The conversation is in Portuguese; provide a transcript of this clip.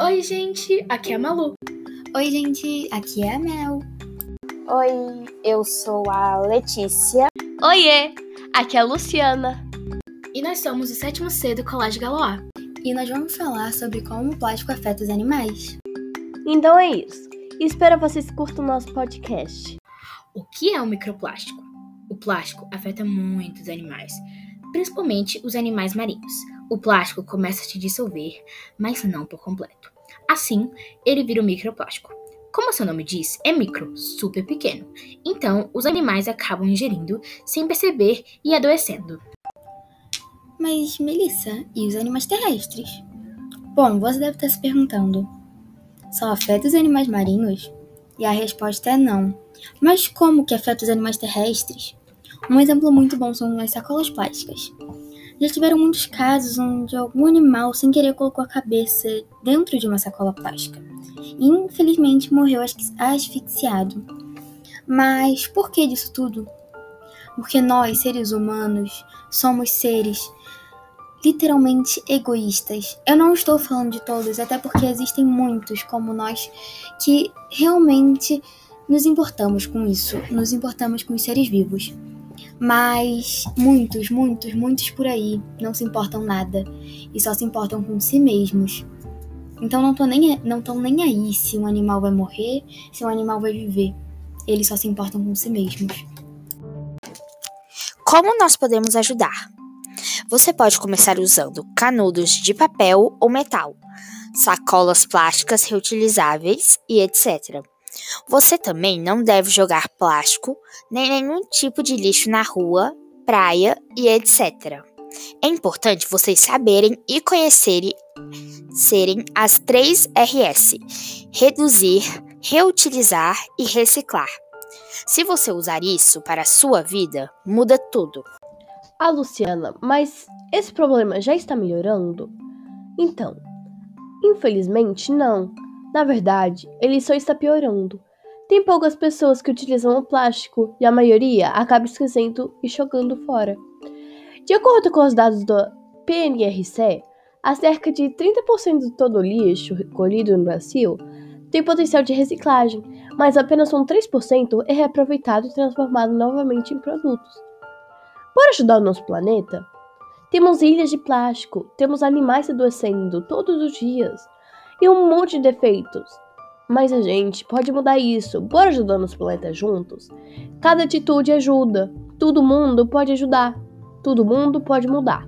Oi, gente, aqui é a Malu. Oi, gente, aqui é a Mel. Oi, eu sou a Letícia. Oiê, aqui é a Luciana. E nós somos o sétimo C do Colégio Galoá. E nós vamos falar sobre como o plástico afeta os animais. Então é isso. Espero vocês curtam o nosso podcast. O que é o microplástico? O plástico afeta muitos animais, principalmente os animais marinhos. O plástico começa a se dissolver, mas não por completo. Assim, ele vira o microplástico. Como seu nome diz, é micro, super pequeno. Então, os animais acabam ingerindo sem perceber e adoecendo. Mas, Melissa, e os animais terrestres? Bom, você deve estar se perguntando: só afeta os animais marinhos? E a resposta é não. Mas como que afeta os animais terrestres? Um exemplo muito bom são as sacolas plásticas. Já tiveram muitos casos onde algum animal sem querer colocou a cabeça dentro de uma sacola plástica e infelizmente morreu asfixiado. Mas por que disso tudo? Porque nós, seres humanos, somos seres literalmente egoístas. Eu não estou falando de todos, até porque existem muitos como nós que realmente nos importamos com isso, nos importamos com os seres vivos. Mas muitos, muitos, muitos por aí não se importam nada e só se importam com si mesmos. Então não estão nem, não nem aí se um animal vai morrer, se um animal vai viver. Eles só se importam com si mesmos. Como nós podemos ajudar? Você pode começar usando canudos de papel ou metal, sacolas plásticas reutilizáveis e etc. Você também não deve jogar plástico nem nenhum tipo de lixo na rua, praia e etc. É importante vocês saberem e conhecerem serem as três RS: reduzir, reutilizar e reciclar. Se você usar isso para a sua vida, muda tudo. Ah, Luciana, mas esse problema já está melhorando? Então, infelizmente não. Na verdade, ele só está piorando. Tem poucas pessoas que utilizam o plástico e a maioria acaba esquecendo e jogando fora. De acordo com os dados do PNRC, a cerca de 30% de todo o lixo recolhido no Brasil tem potencial de reciclagem, mas apenas um 3% é reaproveitado e transformado novamente em produtos. Para ajudar o nosso planeta, temos ilhas de plástico, temos animais adoecendo todos os dias e um monte de defeitos. Mas a gente pode mudar isso. Bora ajudar nosso planeta juntos? Cada atitude ajuda. Todo mundo pode ajudar. Todo mundo pode mudar.